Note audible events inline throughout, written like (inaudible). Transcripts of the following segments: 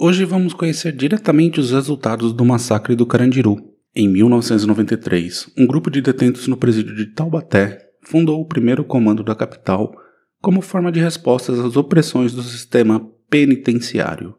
Hoje vamos conhecer diretamente os resultados do massacre do Carandiru. Em 1993, um grupo de detentos no presídio de Taubaté fundou o primeiro comando da capital como forma de respostas às opressões do sistema penitenciário.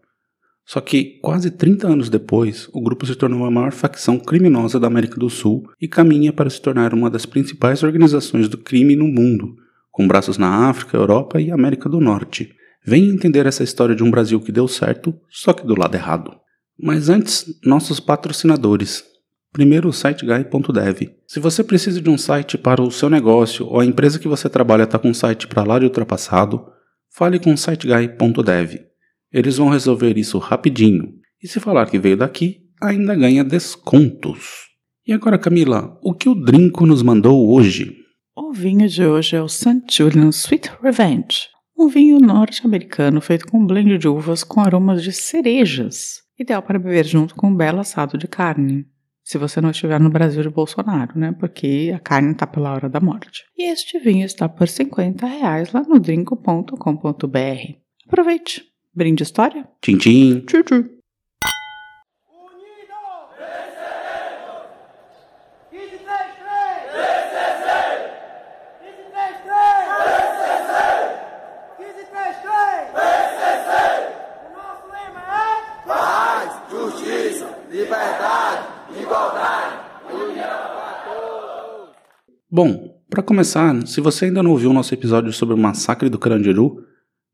Só que, quase 30 anos depois, o grupo se tornou a maior facção criminosa da América do Sul e caminha para se tornar uma das principais organizações do crime no mundo, com braços na África, Europa e América do Norte. Venha entender essa história de um Brasil que deu certo, só que do lado errado. Mas antes, nossos patrocinadores. Primeiro, o siteguy.dev. Se você precisa de um site para o seu negócio ou a empresa que você trabalha está com um site para lá de ultrapassado, fale com o siteguy.dev. Eles vão resolver isso rapidinho. E se falar que veio daqui, ainda ganha descontos. E agora, Camila, o que o Drinco nos mandou hoje? O vinho de hoje é o St. Julian Sweet Revenge, um vinho norte-americano feito com um blend de uvas com aromas de cerejas, ideal para beber junto com um belo assado de carne. Se você não estiver no Brasil de Bolsonaro, né? Porque a carne está pela hora da morte. E este vinho está por 50 reais lá no drinco.com.br. Aproveite. Brinde história? Tchim, tchim. Tchim, tchim. Para começar, se você ainda não ouviu o nosso episódio sobre o massacre do Carandiru,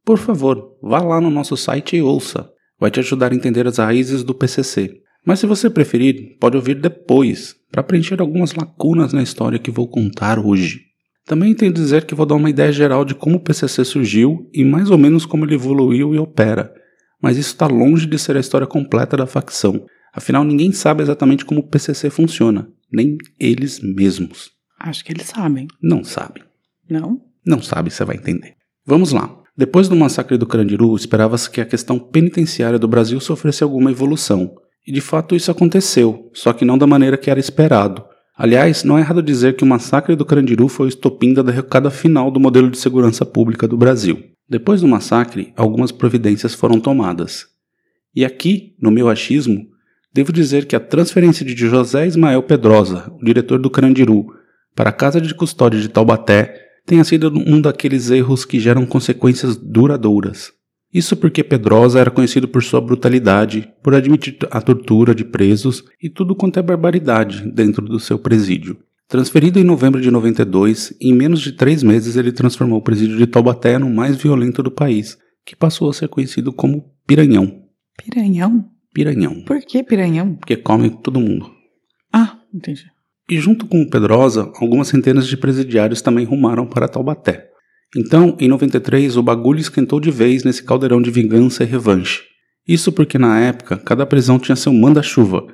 por favor, vá lá no nosso site e ouça. Vai te ajudar a entender as raízes do PCC. Mas se você preferir, pode ouvir depois, para preencher algumas lacunas na história que vou contar hoje. Também tenho a dizer que vou dar uma ideia geral de como o PCC surgiu e mais ou menos como ele evoluiu e opera, mas isso está longe de ser a história completa da facção. Afinal, ninguém sabe exatamente como o PCC funciona, nem eles mesmos. Acho que eles sabem. Não sabe. Não? Não sabe, você vai entender. Vamos lá. Depois do massacre do Carandiru, esperava-se que a questão penitenciária do Brasil sofresse alguma evolução. E de fato isso aconteceu, só que não da maneira que era esperado. Aliás, não é errado dizer que o massacre do Carandiru foi o estopim da derrocada final do modelo de segurança pública do Brasil. Depois do massacre, algumas providências foram tomadas. E aqui, no meu achismo, devo dizer que a transferência de José Ismael Pedrosa, o diretor do Carandiru, para a casa de custódia de Taubaté tenha sido um daqueles erros que geram consequências duradouras. Isso porque Pedrosa era conhecido por sua brutalidade, por admitir a tortura de presos e tudo quanto é barbaridade dentro do seu presídio. Transferido em novembro de 92, em menos de três meses ele transformou o presídio de Taubaté no mais violento do país, que passou a ser conhecido como Piranhão. Piranhão? Piranhão. Por que piranhão? Porque come todo mundo. Ah, entendi. E junto com o Pedrosa, algumas centenas de presidiários também rumaram para Taubaté. Então, em 93, o bagulho esquentou de vez nesse caldeirão de vingança e revanche. Isso porque na época, cada prisão tinha seu manda-chuva,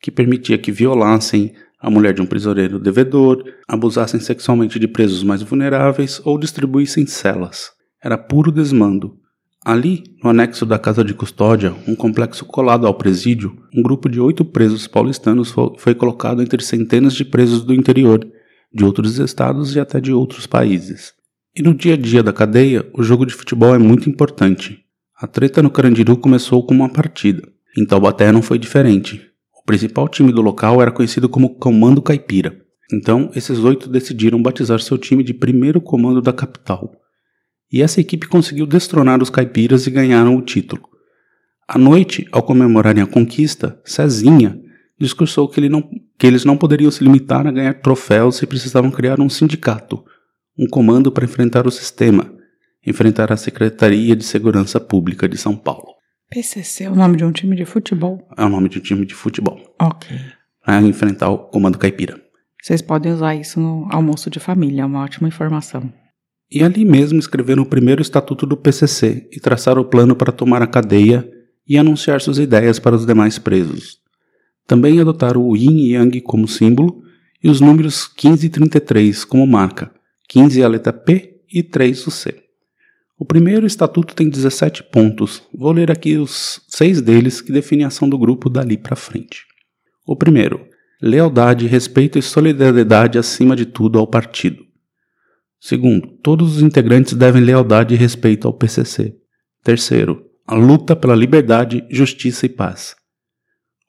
que permitia que violassem a mulher de um prisioneiro devedor, abusassem sexualmente de presos mais vulneráveis ou distribuíssem celas. Era puro desmando. Ali, no anexo da casa de custódia, um complexo colado ao presídio, um grupo de oito presos paulistanos foi colocado entre centenas de presos do interior, de outros estados e até de outros países. E no dia a dia da cadeia, o jogo de futebol é muito importante. A treta no Carandiru começou com uma partida. Em Taubaté não foi diferente. O principal time do local era conhecido como Comando Caipira. Então, esses oito decidiram batizar seu time de Primeiro Comando da capital e essa equipe conseguiu destronar os caipiras e ganharam o título. À noite, ao comemorarem a conquista, Cezinha discursou que, ele não, que eles não poderiam se limitar a ganhar troféus e precisavam criar um sindicato, um comando para enfrentar o sistema, enfrentar a Secretaria de Segurança Pública de São Paulo. PCC é o nome de um time de futebol? É o nome de um time de futebol. Ok. Para enfrentar o comando caipira. Vocês podem usar isso no almoço de família, é uma ótima informação. E ali mesmo escreveram o primeiro estatuto do PCC e traçaram o plano para tomar a cadeia e anunciar suas ideias para os demais presos. Também adotaram o yin yang como símbolo e os números 15 e 33 como marca. 15 é a letra P e 3 o C. O primeiro estatuto tem 17 pontos. Vou ler aqui os seis deles que definem a ação do grupo dali para frente. O primeiro, lealdade, respeito e solidariedade acima de tudo ao partido. Segundo, todos os integrantes devem lealdade e respeito ao PCC. Terceiro, a luta pela liberdade, justiça e paz.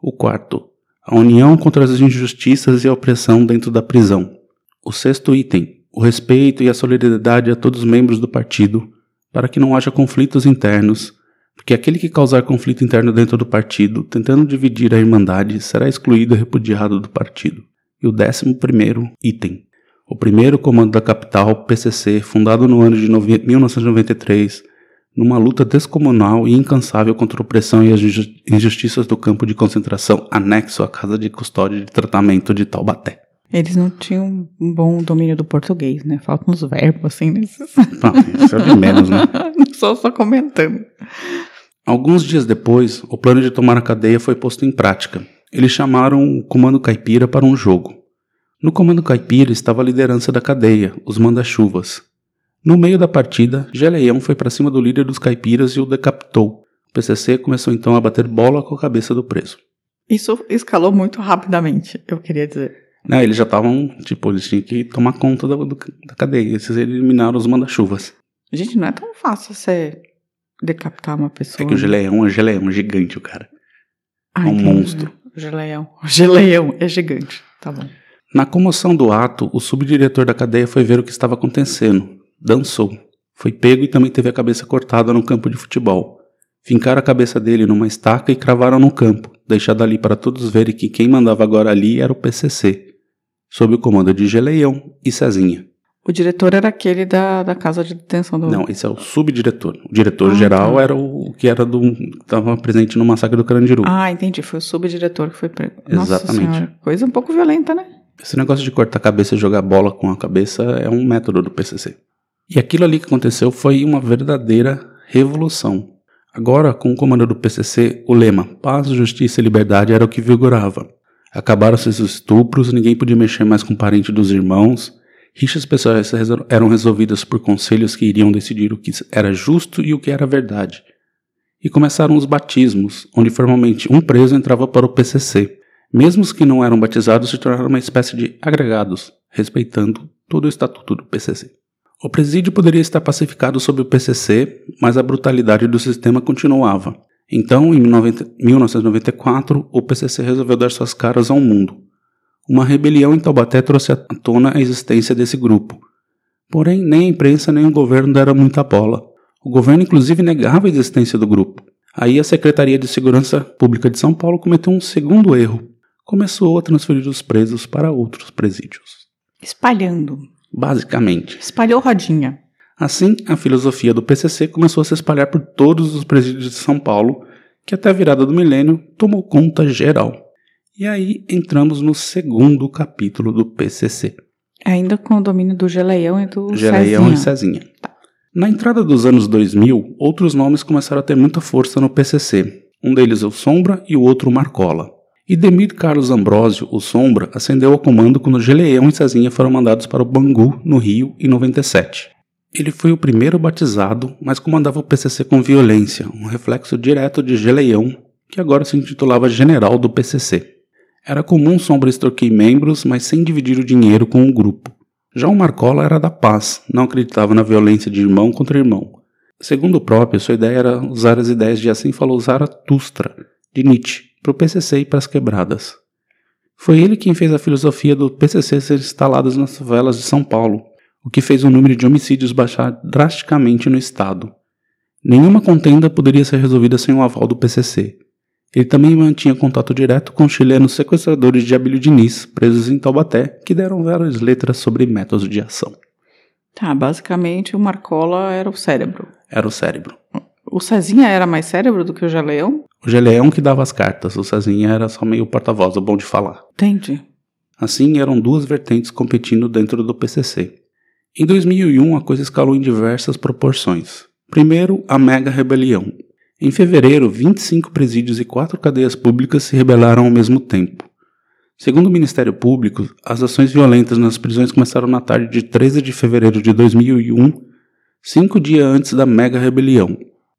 O quarto, a união contra as injustiças e a opressão dentro da prisão. O sexto item, o respeito e a solidariedade a todos os membros do partido, para que não haja conflitos internos, porque aquele que causar conflito interno dentro do partido, tentando dividir a irmandade, será excluído e repudiado do partido. E o décimo primeiro item, o primeiro comando da capital, PCC, fundado no ano de 1993, numa luta descomunal e incansável contra a opressão e as injustiças do campo de concentração anexo à Casa de Custódia de Tratamento de Taubaté. Eles não tinham um bom domínio do português, né? Faltam uns verbos assim nesses. Ah, (laughs) isso é de menos, né? (laughs) só, só comentando. Alguns dias depois, o plano de tomar a cadeia foi posto em prática. Eles chamaram o Comando Caipira para um jogo. No Comando Caipira estava a liderança da cadeia, os manda-chuvas. No meio da partida, Geleião foi para cima do líder dos caipiras e o decapitou. O PCC começou então a bater bola com a cabeça do preso. Isso escalou muito rapidamente, eu queria dizer. Não, eles já estavam, tipo, eles tinham que tomar conta da, da cadeia. Eles eliminaram os manda-chuvas. Gente, não é tão fácil você decapitar uma pessoa. É que o Geleião é Geleião, é gigante o cara. Ah, é um monstro. O Geleião. O (laughs) Geleião é gigante. Tá bom. Na comoção do ato, o subdiretor da cadeia foi ver o que estava acontecendo. Dançou. Foi pego e também teve a cabeça cortada no campo de futebol. Fincaram a cabeça dele numa estaca e cravaram no campo, deixando ali para todos verem que quem mandava agora ali era o PCC, sob o comando de Geleião e Cezinha. O diretor era aquele da, da casa de detenção do. Não, esse é o subdiretor. O diretor-geral tá. era o que era do. estava presente no massacre do Carandiru. Ah, entendi. Foi o subdiretor que foi preso. Nossa Exatamente. senhora. Coisa um pouco violenta, né? Esse negócio de cortar a cabeça e jogar bola com a cabeça é um método do PCC. E aquilo ali que aconteceu foi uma verdadeira revolução. Agora, com o comando do PCC, o lema paz, justiça e liberdade era o que vigorava. Acabaram-se os estupros, ninguém podia mexer mais com o parente dos irmãos. Rixas pessoais eram resolvidas por conselhos que iriam decidir o que era justo e o que era verdade. E começaram os batismos, onde formalmente um preso entrava para o PCC. Mesmo os que não eram batizados se tornaram uma espécie de agregados, respeitando todo o estatuto do PCC. O presídio poderia estar pacificado sob o PCC, mas a brutalidade do sistema continuava. Então, em 90 1994, o PCC resolveu dar suas caras ao mundo. Uma rebelião em Taubaté trouxe à tona a existência desse grupo. Porém, nem a imprensa nem o governo deram muita bola. O governo, inclusive, negava a existência do grupo. Aí a Secretaria de Segurança Pública de São Paulo cometeu um segundo erro. Começou a transferir os presos para outros presídios. Espalhando. Basicamente. Espalhou rodinha. Assim, a filosofia do PCC começou a se espalhar por todos os presídios de São Paulo, que até a virada do milênio tomou conta geral. E aí entramos no segundo capítulo do PCC. Ainda com o domínio do Geleião e do Geleião e Cezinha. Cezinha. Na entrada dos anos 2000, outros nomes começaram a ter muita força no PCC. Um deles é o Sombra e o outro o Marcola. E Demir Carlos Ambrosio, o Sombra, ascendeu ao comando quando Geleião e Cezinha foram mandados para o Bangu, no Rio, em 97. Ele foi o primeiro batizado, mas comandava o PCC com violência, um reflexo direto de Geleião, que agora se intitulava General do PCC. Era comum Sombra extorquir membros, mas sem dividir o dinheiro com o grupo. Já o Marcola era da paz, não acreditava na violência de irmão contra irmão. Segundo o próprio, sua ideia era usar as ideias de assim falou Zaratustra, de Nietzsche, para o PCC e para as quebradas. Foi ele quem fez a filosofia do PCC ser instalada nas favelas de São Paulo, o que fez o número de homicídios baixar drasticamente no estado. Nenhuma contenda poderia ser resolvida sem o aval do PCC. Ele também mantinha contato direto com os chilenos sequestradores de Abílio Diniz, presos em Taubaté, que deram várias letras sobre métodos de ação. Tá, basicamente o Marcola era o cérebro. Era o cérebro. O Cezinha era mais cérebro do que o Geleião? O Geleão que dava as cartas, o Cezinha era só meio porta-voz, o bom de falar. Entendi. Assim, eram duas vertentes competindo dentro do PCC. Em 2001, a coisa escalou em diversas proporções. Primeiro, a Mega Rebelião. Em fevereiro, 25 presídios e quatro cadeias públicas se rebelaram ao mesmo tempo. Segundo o Ministério Público, as ações violentas nas prisões começaram na tarde de 13 de fevereiro de 2001, cinco dias antes da mega rebelião.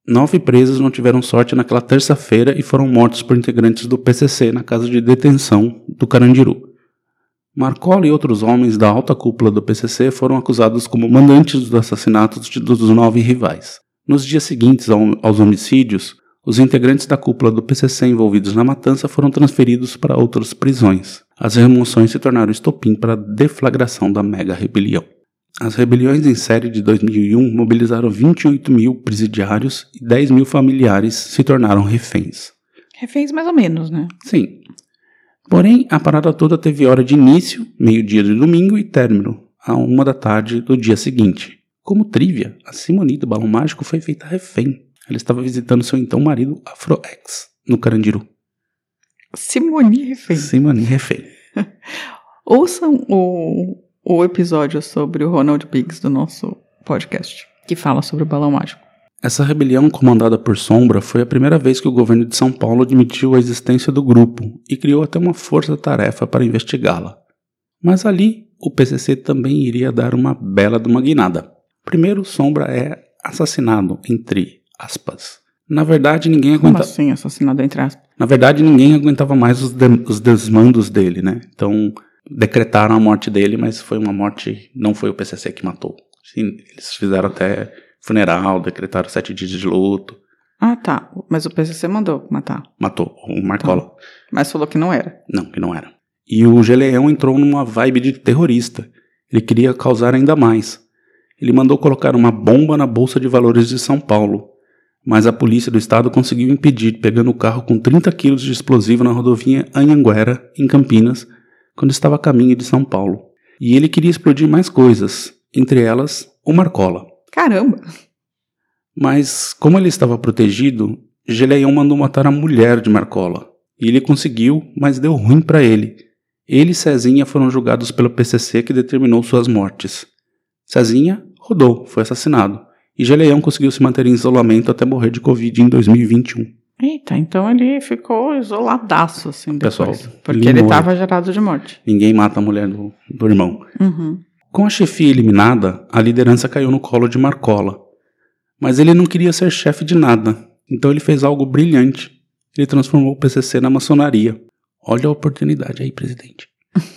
Nove presos não tiveram sorte naquela terça-feira e foram mortos por integrantes do PCC na casa de detenção do Carandiru. Marcola e outros homens da alta cúpula do PCC foram acusados como mandantes dos assassinatos dos nove rivais. Nos dias seguintes aos homicídios, os integrantes da cúpula do PCC envolvidos na matança foram transferidos para outras prisões. As remoções se tornaram estopim para a deflagração da mega rebelião. As rebeliões em série de 2001 mobilizaram 28 mil presidiários e 10 mil familiares se tornaram reféns. Reféns mais ou menos, né? Sim. Porém, a parada toda teve hora de início, meio-dia de domingo e término, a uma da tarde do dia seguinte. Como trívia, a Simone do Balão Mágico foi feita refém ela estava visitando seu então marido Afro-Ex, no Carandiru. Simone Refém. Simone Refém. (laughs) Ouçam o, o episódio sobre o Ronald Biggs do nosso podcast, que fala sobre o balão mágico. Essa rebelião comandada por Sombra foi a primeira vez que o governo de São Paulo admitiu a existência do grupo e criou até uma força-tarefa para investigá-la. Mas ali, o PCC também iria dar uma bela de uma guinada. Primeiro, Sombra é assassinado entre aspas. Na verdade, ninguém aguentava. Como assim, assassinado entre aspas? Na verdade, ninguém aguentava mais os, de... os desmandos dele, né? Então, decretaram a morte dele, mas foi uma morte. Não foi o PCC que matou. Sim, eles fizeram até funeral, decretaram sete dias de luto. Ah, tá. Mas o PCC mandou matar. Matou, o Marcola. Tá. Mas falou que não era. Não, que não era. E o Geleão entrou numa vibe de terrorista. Ele queria causar ainda mais. Ele mandou colocar uma bomba na Bolsa de Valores de São Paulo mas a polícia do estado conseguiu impedir, pegando o carro com 30 quilos de explosivo na rodovia Anhanguera, em Campinas, quando estava a caminho de São Paulo. E ele queria explodir mais coisas, entre elas o Marcola. Caramba! Mas, como ele estava protegido, Geleião mandou matar a mulher de Marcola. E ele conseguiu, mas deu ruim para ele. Ele e Cezinha foram julgados pelo PCC que determinou suas mortes. Cezinha rodou, foi assassinado e Geleão conseguiu se manter em isolamento até morrer de Covid em 2021. Eita, então ele ficou isoladaço, assim, depois. Pessoal, porque ele estava gerado de morte. Ninguém mata a mulher do, do irmão. Uhum. Com a chefia eliminada, a liderança caiu no colo de Marcola. Mas ele não queria ser chefe de nada, então ele fez algo brilhante. Ele transformou o PCC na maçonaria. Olha a oportunidade aí, presidente. (laughs)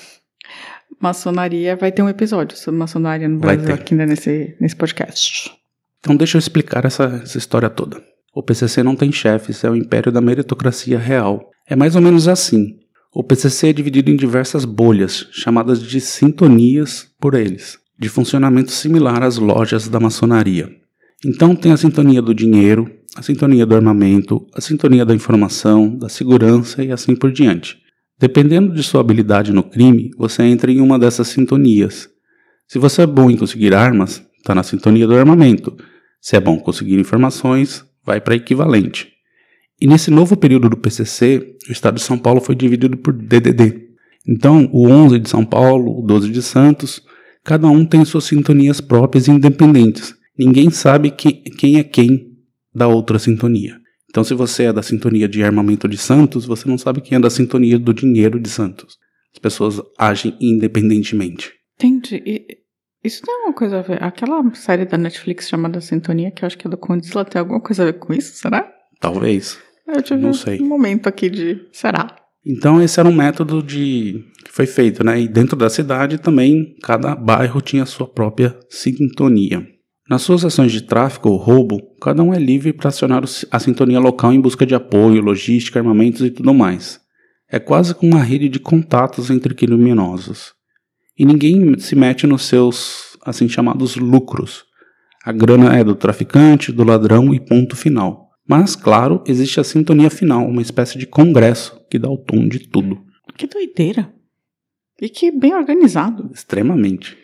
maçonaria vai ter um episódio sobre maçonaria no Brasil aqui nesse, nesse podcast. Então deixa eu explicar essa, essa história toda. O PCC não tem chefes, é o império da meritocracia real. É mais ou menos assim. O PCC é dividido em diversas bolhas, chamadas de sintonias por eles, de funcionamento similar às lojas da maçonaria. Então tem a sintonia do dinheiro, a sintonia do armamento, a sintonia da informação, da segurança e assim por diante. Dependendo de sua habilidade no crime, você entra em uma dessas sintonias. Se você é bom em conseguir armas, está na sintonia do armamento. Se é bom conseguir informações, vai para equivalente. E nesse novo período do PCC, o estado de São Paulo foi dividido por DDD. Então, o 11 de São Paulo, o 12 de Santos, cada um tem suas sintonias próprias e independentes. Ninguém sabe que, quem é quem da outra sintonia. Então, se você é da sintonia de armamento de Santos, você não sabe quem é da sintonia do dinheiro de Santos. As pessoas agem independentemente. Entendi. Isso tem alguma coisa a ver? Aquela série da Netflix chamada Sintonia, que eu acho que é do Condzilla, tem alguma coisa a ver com isso, será? Talvez. Eu tive Não sei. um momento aqui de. Será? Então esse era um método de que foi feito, né? E dentro da cidade também cada bairro tinha sua própria sintonia. Nas suas ações de tráfico ou roubo, cada um é livre para acionar a sintonia local em busca de apoio, logística, armamentos e tudo mais. É quase como uma rede de contatos entre criminosos e ninguém se mete nos seus assim chamados lucros. A grana é do traficante, do ladrão e ponto final. Mas, claro, existe a sintonia final, uma espécie de congresso que dá o tom de tudo. Que doideira! E que bem organizado. Extremamente.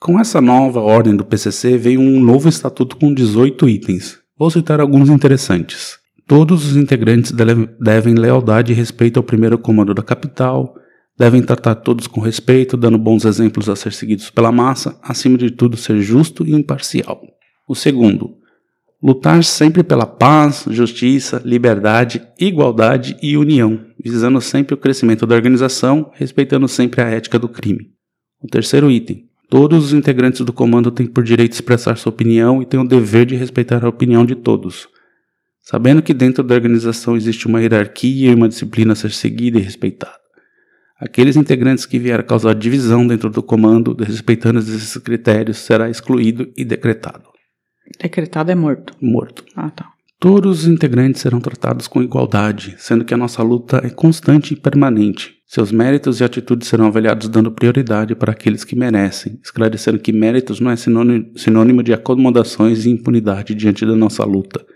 Com essa nova ordem do PCC veio um novo estatuto com 18 itens. Vou citar alguns interessantes. Todos os integrantes devem lealdade e respeito ao primeiro comando da capital, Devem tratar todos com respeito, dando bons exemplos a ser seguidos pela massa, acima de tudo, ser justo e imparcial. O segundo, Lutar sempre pela paz, justiça, liberdade, igualdade e união, visando sempre o crescimento da organização, respeitando sempre a ética do crime. O terceiro item. Todos os integrantes do comando têm por direito expressar sua opinião e têm o dever de respeitar a opinião de todos. Sabendo que dentro da organização existe uma hierarquia e uma disciplina a ser seguida e respeitada. Aqueles integrantes que vierem causar divisão dentro do comando, desrespeitando esses critérios, será excluído e decretado. Decretado é morto. Morto. Ah, tá. Todos os integrantes serão tratados com igualdade, sendo que a nossa luta é constante e permanente. Seus méritos e atitudes serão avaliados dando prioridade para aqueles que merecem, esclarecendo que méritos não é sinônimo, sinônimo de acomodações e impunidade diante da nossa luta,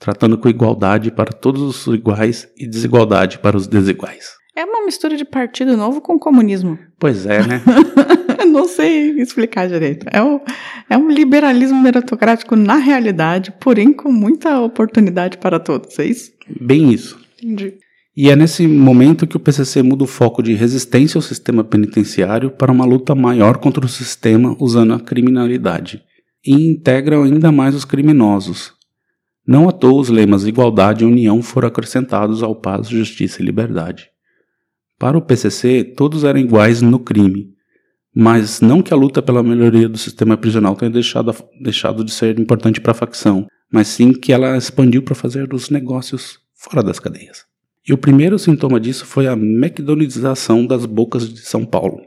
tratando com igualdade para todos os iguais e desigualdade para os desiguais. É uma mistura de partido novo com comunismo. Pois é, né? (laughs) Não sei explicar direito. É um, é um liberalismo meritocrático na realidade, porém com muita oportunidade para todos, é isso? Bem isso. Entendi. E é nesse momento que o PCC muda o foco de resistência ao sistema penitenciário para uma luta maior contra o sistema usando a criminalidade. E integra ainda mais os criminosos. Não à toa os lemas igualdade e união foram acrescentados ao paz, justiça e liberdade. Para o PCC, todos eram iguais no crime, mas não que a luta pela melhoria do sistema prisional tenha deixado, deixado de ser importante para a facção, mas sim que ela expandiu para fazer os negócios fora das cadeias. E o primeiro sintoma disso foi a McDonaldização das bocas de São Paulo.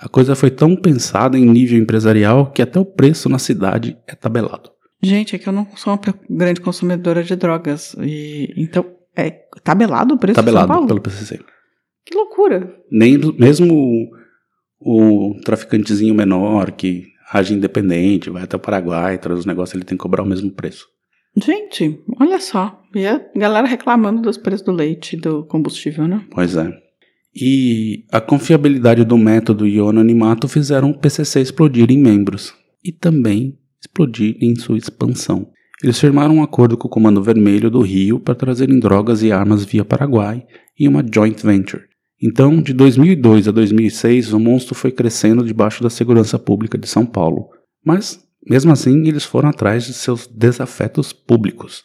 A coisa foi tão pensada em nível empresarial que até o preço na cidade é tabelado. Gente, é que eu não sou uma grande consumidora de drogas. E então, é tabelado o preço tabelado de São Paulo? pelo PCC. Que loucura. Nem mesmo o, o traficantezinho menor que age independente, vai até o Paraguai, traz os negócios, ele tem que cobrar o mesmo preço. Gente, olha só. E a galera reclamando dos preços do leite e do combustível, né? Pois é. E a confiabilidade do método e o anonimato fizeram o PCC explodir em membros e também explodir em sua expansão. Eles firmaram um acordo com o Comando Vermelho do Rio para trazerem drogas e armas via Paraguai em uma joint venture. Então, de 2002 a 2006, o monstro foi crescendo debaixo da segurança pública de São Paulo. Mas, mesmo assim, eles foram atrás de seus desafetos públicos.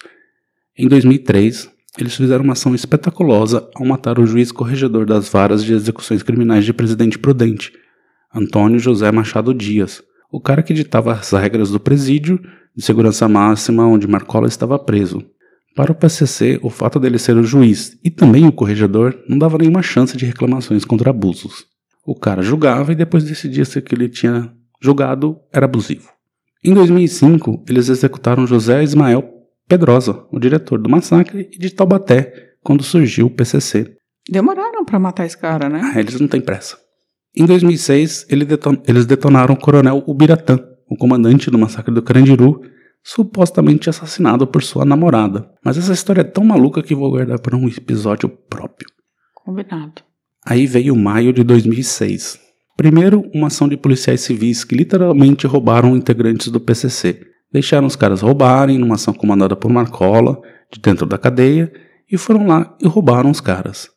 Em 2003, eles fizeram uma ação espetaculosa ao matar o juiz corregedor das varas de execuções criminais de Presidente Prudente, Antônio José Machado Dias, o cara que ditava as regras do presídio de segurança máxima onde Marcola estava preso. Para o PCC, o fato dele ser o juiz e também o corregedor não dava nenhuma chance de reclamações contra abusos. O cara julgava e depois decidia se o que ele tinha julgado era abusivo. Em 2005, eles executaram José Ismael Pedrosa, o diretor do massacre, e de Taubaté, quando surgiu o PCC. Demoraram pra matar esse cara, né? Ah, eles não têm pressa. Em 2006, ele deton- eles detonaram o coronel Ubiratã, o comandante do massacre do Carandiru, supostamente assassinado por sua namorada. Mas essa história é tão maluca que vou guardar para um episódio próprio. Combinado. Aí veio maio de 2006. Primeiro, uma ação de policiais civis que literalmente roubaram integrantes do PCC. Deixaram os caras roubarem numa ação comandada por Marcola, de dentro da cadeia, e foram lá e roubaram os caras.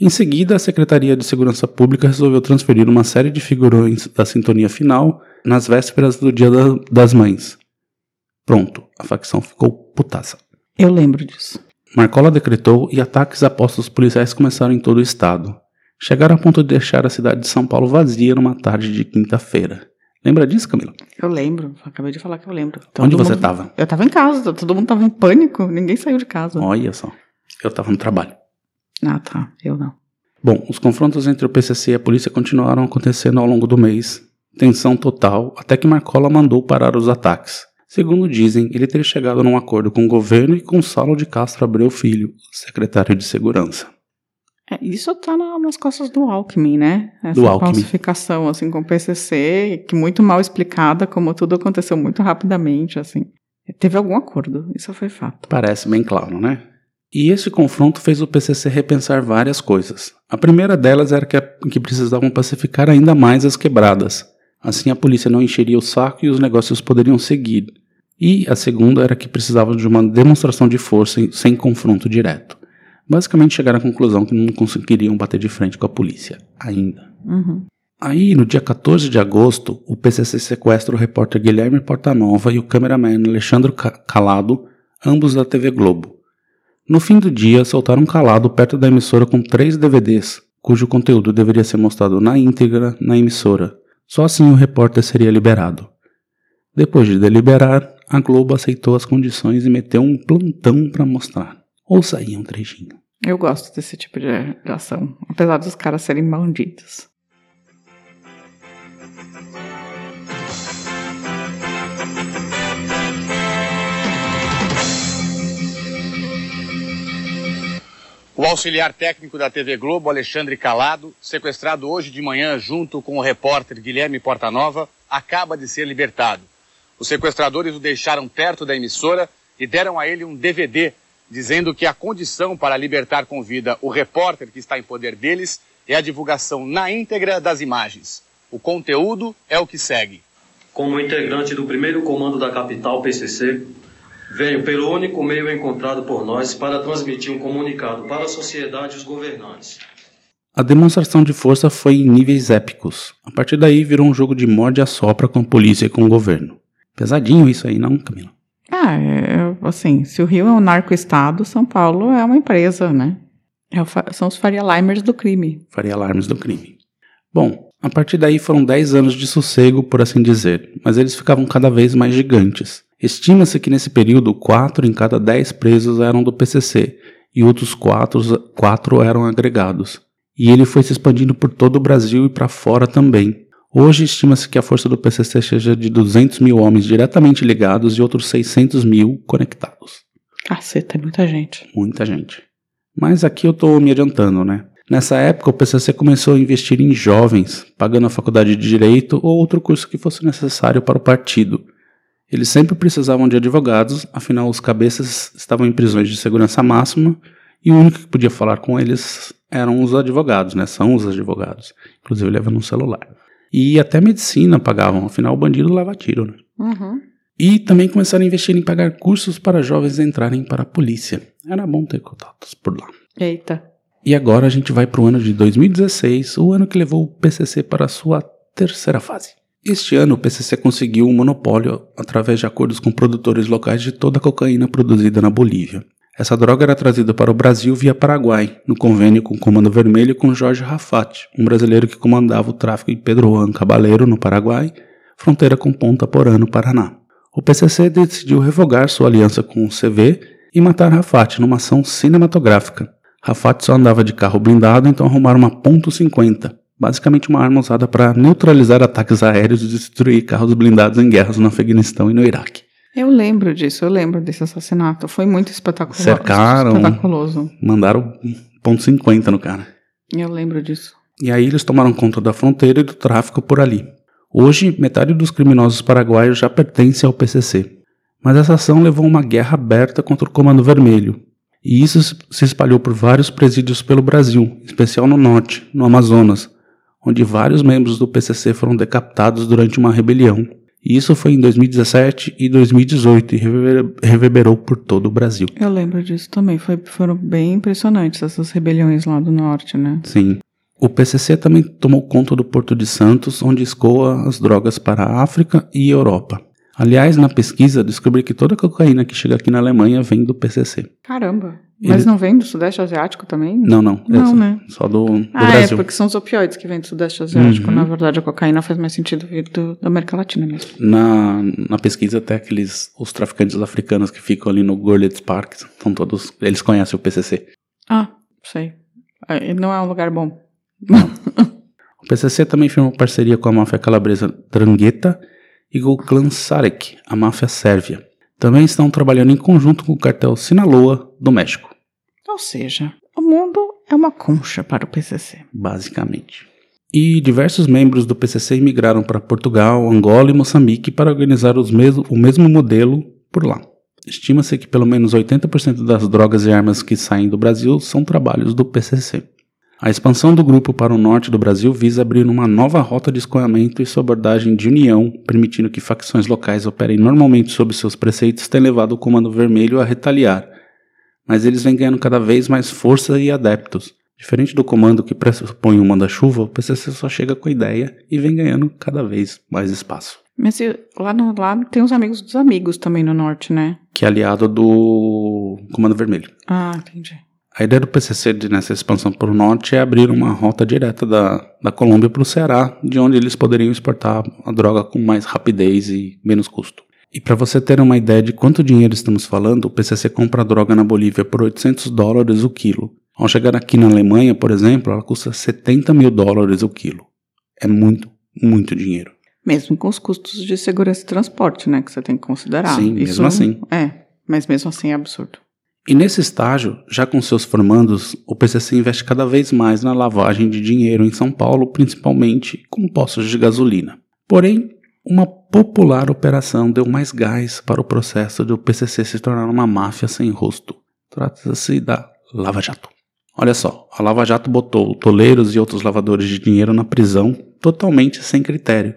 Em seguida, a Secretaria de Segurança Pública resolveu transferir uma série de figurões da sintonia final nas vésperas do Dia da- das Mães. Pronto, a facção ficou putaça. Eu lembro disso. Marcola decretou e ataques a postos policiais começaram em todo o estado. Chegaram a ponto de deixar a cidade de São Paulo vazia numa tarde de quinta-feira. Lembra disso, Camila? Eu lembro. Acabei de falar que eu lembro. Onde Todo você mundo- estava? Eu tava em casa. Todo mundo tava em pânico. Ninguém saiu de casa. Olha só. Eu estava no trabalho. Ah, tá. Eu não. Bom, os confrontos entre o PCC e a polícia continuaram acontecendo ao longo do mês. Tensão total, até que Marcola mandou parar os ataques. Segundo dizem, ele teria chegado num acordo com o governo e com Saulo de Castro Abreu Filho, secretário de Segurança. É, isso tá na- nas costas do Alckmin, né? Essa Do Alckmin. falsificação, assim, com o PCC, que muito mal explicada, como tudo aconteceu muito rapidamente, assim. Teve algum acordo, isso foi fato. Parece bem claro, né? E esse confronto fez o PCC repensar várias coisas. A primeira delas era que, que precisavam pacificar ainda mais as quebradas. Assim a polícia não encheria o saco e os negócios poderiam seguir. E a segunda era que precisavam de uma demonstração de força em- sem confronto direto. Basicamente chegaram à conclusão que não conseguiriam bater de frente com a polícia, ainda. Uhum. Aí, no dia 14 de agosto, o PCC sequestra o repórter Guilherme Portanova e o cameraman Alexandre Calado, ambos da TV Globo. No fim do dia, soltaram Calado perto da emissora com três DVDs, cujo conteúdo deveria ser mostrado na íntegra na emissora. Só assim o repórter seria liberado. Depois de deliberar, a Globo aceitou as condições e meteu um plantão para mostrar. Ouça aí um trechinho. Eu gosto desse tipo de ação, apesar dos caras serem bandidos. O auxiliar técnico da TV Globo, Alexandre Calado, sequestrado hoje de manhã junto com o repórter Guilherme Portanova, acaba de ser libertado. Os sequestradores o deixaram perto da emissora e deram a ele um DVD dizendo que a condição para libertar com vida o repórter que está em poder deles é a divulgação na íntegra das imagens. O conteúdo é o que segue. Como integrante do primeiro comando da capital PCC, Venho pelo único meio encontrado por nós para transmitir um comunicado para a sociedade e os governantes. A demonstração de força foi em níveis épicos. A partir daí virou um jogo de morde a sopra com a polícia e com o governo. Pesadinho isso aí, não, Camila? Ah, é, assim, se o Rio é um narco-estado, São Paulo é uma empresa, né? É são os Faria Limers do crime. Faria Limers do crime. Bom, a partir daí foram 10 anos de sossego, por assim dizer, mas eles ficavam cada vez mais gigantes. Estima-se que nesse período, 4 em cada 10 presos eram do PCC e outros 4, 4 eram agregados. E ele foi se expandindo por todo o Brasil e para fora também. Hoje estima-se que a força do PCC seja de 200 mil homens diretamente ligados e outros 600 mil conectados. Caceta, é muita gente. Muita gente. Mas aqui eu estou me adiantando, né? Nessa época, o PCC começou a investir em jovens, pagando a faculdade de Direito ou outro curso que fosse necessário para o partido. Eles sempre precisavam de advogados, afinal, os cabeças estavam em prisões de segurança máxima e o único que podia falar com eles eram os advogados, né? São os advogados, inclusive levando um celular. E até medicina pagavam, afinal, o bandido leva tiro, né? Uhum. E também começaram a investir em pagar cursos para jovens entrarem para a polícia. Era bom ter contatos por lá. Eita. E agora a gente vai para o ano de 2016, o ano que levou o PCC para a sua terceira fase. Este ano o PCC conseguiu um monopólio através de acordos com produtores locais de toda a cocaína produzida na Bolívia. Essa droga era trazida para o Brasil via Paraguai, no convênio com o Comando Vermelho com Jorge Rafat, um brasileiro que comandava o tráfico em Pedro Juan Cabaleiro, no Paraguai, fronteira com Ponta Porã, no Paraná. O PCC decidiu revogar sua aliança com o CV e matar Rafat numa ação cinematográfica. Rafat só andava de carro blindado, então arrumaram uma ponto .50, basicamente uma arma usada para neutralizar ataques aéreos e destruir carros blindados em guerras no Afeganistão e no Iraque. Eu lembro disso, eu lembro desse assassinato. Foi muito espetaculoso. Cercaram, espetaculoso. mandaram ponto .50 no cara. Eu lembro disso. E aí eles tomaram conta da fronteira e do tráfico por ali. Hoje, metade dos criminosos paraguaios já pertence ao PCC. Mas essa ação levou a uma guerra aberta contra o Comando Vermelho, e isso se espalhou por vários presídios pelo Brasil, em especial no norte, no Amazonas, onde vários membros do PCC foram decapitados durante uma rebelião. E isso foi em 2017 e 2018 e reverberou por todo o Brasil. Eu lembro disso também, foi, foram bem impressionantes essas rebeliões lá do norte, né? Sim. O PCC também tomou conta do Porto de Santos, onde escoa as drogas para a África e Europa. Aliás, na pesquisa, descobri que toda a cocaína que chega aqui na Alemanha vem do PCC. Caramba. Mas não vem do Sudeste Asiático também? Não, não. Não, né? Só do, do ah, Brasil. é, porque são os opioides que vêm do Sudeste Asiático. Uhum. Na verdade, a cocaína faz mais sentido vir do, da América Latina mesmo. Na, na pesquisa, até aqueles os traficantes africanos que ficam ali no Gorlitz Park, são todos. Eles conhecem o PCC. Ah, sei. É, não é um lugar bom. Não. (laughs) o PCC também firmou parceria com a máfia calabresa Drangheta e com o clã Sarek, a máfia sérvia. Também estão trabalhando em conjunto com o cartel Sinaloa, do México. Ou seja, o mundo é uma concha para o PCC. Basicamente. E diversos membros do PCC imigraram para Portugal, Angola e Moçambique para organizar mesmo, o mesmo modelo por lá. Estima-se que pelo menos 80% das drogas e armas que saem do Brasil são trabalhos do PCC. A expansão do grupo para o norte do Brasil visa abrir uma nova rota de escoamento e sua abordagem de união, permitindo que facções locais operem normalmente sob seus preceitos, tem levado o Comando Vermelho a retaliar. Mas eles vêm ganhando cada vez mais força e adeptos, Diferente do comando que pressupõe um manda-chuva, o PCC só chega com a ideia e vem ganhando cada vez mais espaço. Mas lá, no, lá tem os amigos dos amigos também no norte, né? Que é aliado do Comando Vermelho. Ah, entendi. A ideia do PCC de, nessa expansão para o norte é abrir uma rota direta da, da Colômbia para o Ceará, de onde eles poderiam exportar a droga com mais rapidez e menos custo. E para você ter uma ideia de quanto dinheiro estamos falando, o PCC compra droga na Bolívia por 800 dólares o quilo. Ao chegar aqui na Alemanha, por exemplo, ela custa 70 mil dólares o quilo. É muito, muito dinheiro. Mesmo com os custos de segurança e transporte, né? Que você tem que considerar. Sim, Isso, mesmo assim. É, mas mesmo assim é absurdo. E nesse estágio, já com seus formandos, o PCC investe cada vez mais na lavagem de dinheiro em São Paulo, principalmente com postos de gasolina. Porém, uma popular operação deu mais gás para o processo de o PCC se tornar uma máfia sem rosto. Trata-se da Lava Jato. Olha só, a Lava Jato botou toleiros e outros lavadores de dinheiro na prisão totalmente sem critério,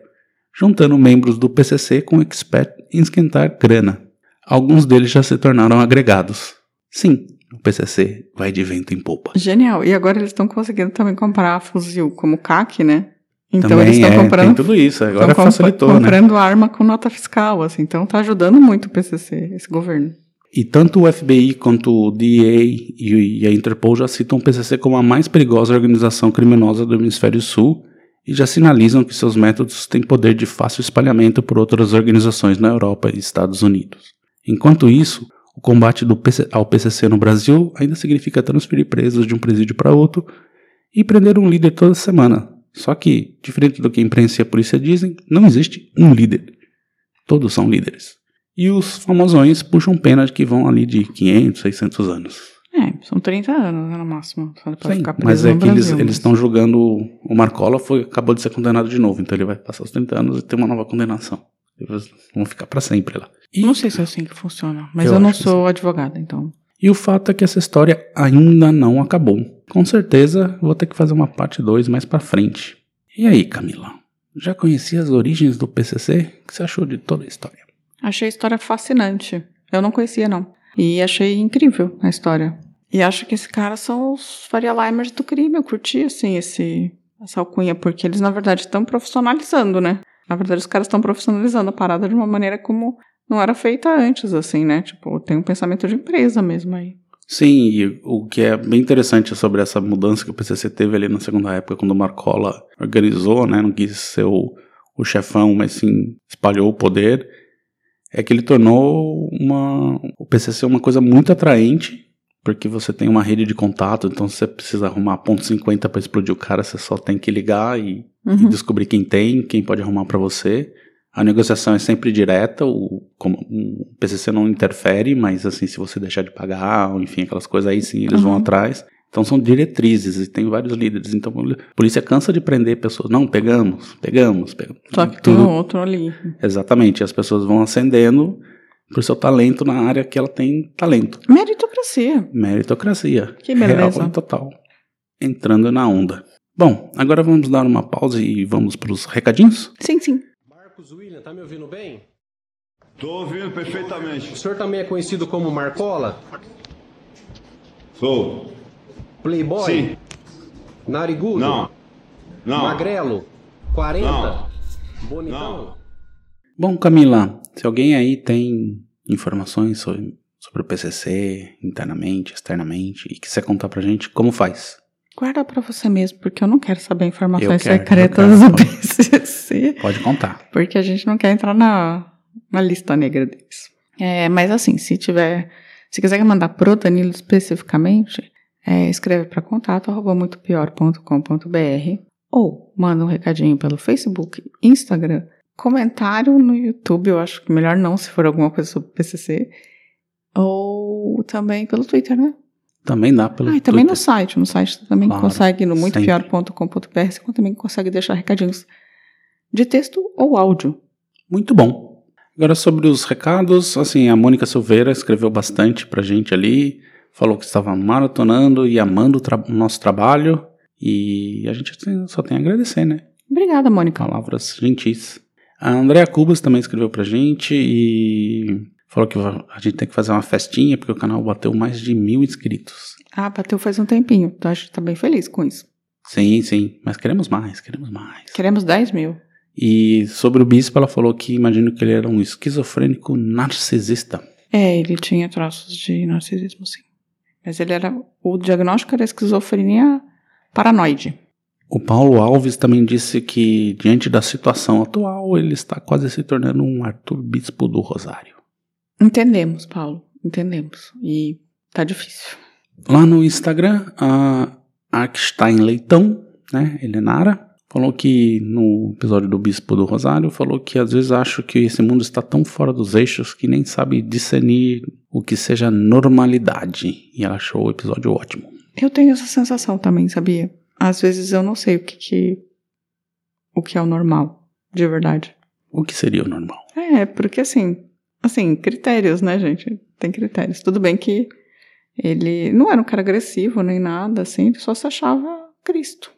juntando membros do PCC com expert em esquentar grana. Alguns deles já se tornaram agregados. Sim, o PCC vai de vento em popa. Genial. E agora eles estão conseguindo também comprar fuzil como CAC, né? Então Também eles estão é, comprando. tem tudo isso, agora comp- facilitou, né? comprando arma com nota fiscal, assim. Então tá ajudando muito o PCC, esse governo. E tanto o FBI quanto o DEA e a Interpol já citam o PCC como a mais perigosa organização criminosa do Hemisfério Sul e já sinalizam que seus métodos têm poder de fácil espalhamento por outras organizações na Europa e Estados Unidos. Enquanto isso, o combate PC ao PCC no Brasil ainda significa transferir presos de um presídio para outro e prender um líder toda semana. Só que, diferente do que a imprensa e a polícia dizem, não existe um líder. Todos são líderes. E os famosões puxam penas que vão ali de 500, 600 anos. É, são 30 anos, né, no máximo. Só Sim, ficar preso mas é que eles Brasil, eles estão julgando. O Marcola foi, acabou de ser condenado de novo, então ele vai passar os 30 anos e ter uma nova condenação. Vão ficar para sempre lá. E, Não sei se é assim que funciona, mas Eu eu, não sou advogada, então. e o fato é que essa história ainda não acabou. Com certeza vou ter que fazer uma parte 2 mais pra frente. E aí, Camila? Já conhecia as origens do PCC? O que você achou de toda a história? Achei a história fascinante. Eu não conhecia, não. E achei incrível a história. E acho que esses caras são os Faria Limers do crime. Eu curti, assim, esse, essa alcunha, porque eles, na verdade, estão profissionalizando, né? Na verdade, os caras estão profissionalizando a parada de uma maneira como não era feita antes, assim, né? Tipo, tem um pensamento de empresa mesmo aí. Sim, e o que é bem interessante sobre essa mudança que o PCC teve ali na segunda época, quando o Marcola organizou, né, não quis ser o, o chefão, mas sim espalhou o poder, é que ele tornou uma, o PCC uma coisa muito atraente, porque você tem uma rede de contato, então se você precisa arrumar ponto .50 para explodir o cara, você só tem que ligar e Uhum. descobrir quem tem, quem pode arrumar para você. A negociação é sempre direta, o, como, o PCC não interfere, mas assim, se você deixar de pagar, ou enfim, aquelas coisas aí sim, eles vão Uhum. atrás. Então são diretrizes e tem vários líderes. Então a polícia cansa de prender pessoas. Não, pegamos, pegamos, pegamos. Só que tem um outro ali. Exatamente, as pessoas vão ascendendo por seu talento na área que ela tem talento. Meritocracia. Meritocracia. Que beleza. Real total. Entrando na onda. Bom, agora vamos dar uma pausa e vamos para os recadinhos? Sim, sim. Marcos William, tá me ouvindo bem? Tô ouvindo perfeitamente. O senhor também é conhecido como Marcola? Sou. Playboy? Sim. Narigudo? Não. Não. Magrelo? 40? Não. Bonitão? Não. Bom, Camila, se alguém aí tem informações sobre, sobre o PCC, internamente, externamente, e quiser contar pra gente, como faz? Guarda pra você mesmo, porque eu não quero saber informações quero, secretas quero, do pode. PCC. Pode contar. Porque a gente não quer entrar na, na lista negra deles. É, mas assim, se tiver. Se quiser mandar pro Danilo especificamente, é, escreve para contato arroba muitopior.com.br ou manda um recadinho pelo Facebook, Instagram, comentário no YouTube, eu acho que melhor não se for alguma coisa sobre PCC, ou também pelo Twitter, né? Também dá pelo Ah, e também no Twitter. site. No site também Claro, consegue, no muitopior.com.br, você também consegue deixar recadinhos de texto ou áudio. Muito bom. Agora sobre os recados, assim, a Mônica Silveira escreveu bastante pra gente ali, falou que estava maratonando e amando o, tra- nosso trabalho, e a gente assim, só tem a agradecer, né? Obrigada, Mônica. Palavras gentis. A Andrea Cubas também escreveu pra gente e Falou que a gente tem que fazer uma festinha porque o canal bateu mais de mil inscritos. Ah, bateu faz um tempinho. Então a gente tá bem feliz com isso. Sim, sim. Mas queremos mais, queremos mais. Queremos 10 mil. E sobre o bispo, ela falou que imagino que ele era um esquizofrênico narcisista. É, ele tinha traços de narcisismo, sim. Mas ele era. O diagnóstico era esquizofrenia paranoide. O Paulo Alves também disse que, diante da situação atual, ele está quase se tornando um Arthur Bispo do Rosário. Entendemos, Paulo. Entendemos. E tá difícil. Lá no Instagram, a Arkstein Leitão, né, Helenara, falou que no episódio do Bispo do Rosário, falou que às vezes acho que esse mundo está tão fora dos eixos que nem sabe discernir o que seja normalidade. E ela achou o episódio ótimo. Eu tenho essa sensação também, sabia? Às vezes eu não sei o que, que o que é o normal, de verdade. O que seria o normal? É, porque assim, assim, critérios, né, gente? Tem critérios. Tudo bem que ele não era um cara agressivo nem nada, assim, ele só se achava Cristo.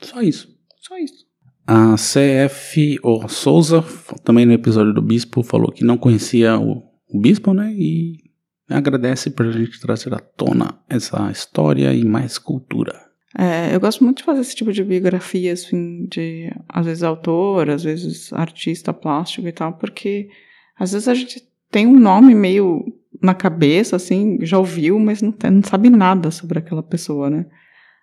Só isso. Só isso. A CF o Souza, também no episódio do Bispo, falou que não conhecia o, o Bispo, né? E agradece por a gente trazer à tona essa história e mais cultura. É, eu gosto muito de fazer esse tipo de biografia, assim, de às vezes autor, às vezes artista plástico e tal, porque às vezes a gente tem um nome meio na cabeça, assim, já ouviu, mas não, tem, não sabe nada sobre aquela pessoa, né?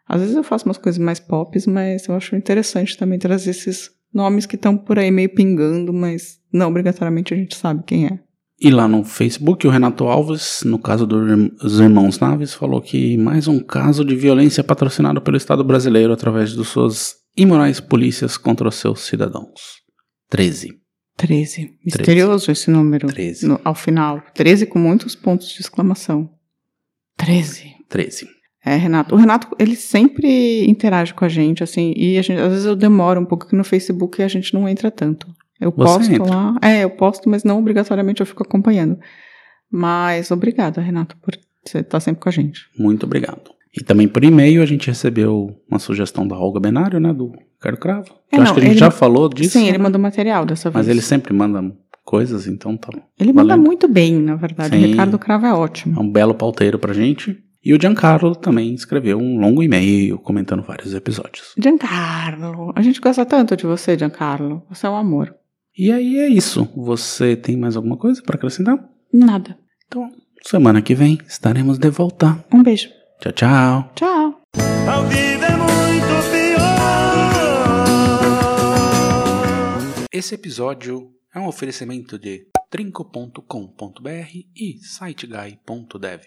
Às vezes eu faço umas coisas mais pop, mas eu acho interessante também trazer esses nomes que estão por aí meio pingando, mas não obrigatoriamente a gente sabe quem é. E lá no Facebook, o Renato Alves, no caso dos irmãos Naves, falou que mais um caso de violência patrocinado pelo Estado brasileiro através de suas imorais polícias contra os seus cidadãos. 13. 13. Misterioso 13. esse número. 13. No, ao final. 13 com muitos pontos de exclamação. 13. 13. É, Renato. O Renato, ele sempre interage com a gente, assim, e a gente, às vezes eu demoro um pouco aqui no Facebook e a gente não entra tanto. Eu Você posto entra. lá. É, eu posto, mas não obrigatoriamente eu fico acompanhando. Mas obrigada, Renato, por você estar sempre com a gente. Muito obrigado. E também por e-mail a gente recebeu uma sugestão da Olga Benário, né, do Ricardo Cravo. É, Eu acho não, que a gente ele já falou disso. Sim, ele né? mandou material dessa vez. Mas ele sempre manda coisas, então tá. Ele manda valendo. muito bem, na verdade. Sim. O Ricardo Cravo é ótimo. É um belo pauteiro pra gente. E o Giancarlo também escreveu um longo e-mail comentando vários episódios. Giancarlo, a gente gosta tanto de você, Giancarlo. Você é um amor. E aí é isso. Você tem mais alguma coisa pra acrescentar? Nada. Então, semana que vem estaremos de volta. Um beijo. Tchau, tchau. Tchau. Ao vivo é muito pior. Esse episódio é um oferecimento de trinco.com.br e siteguy.dev.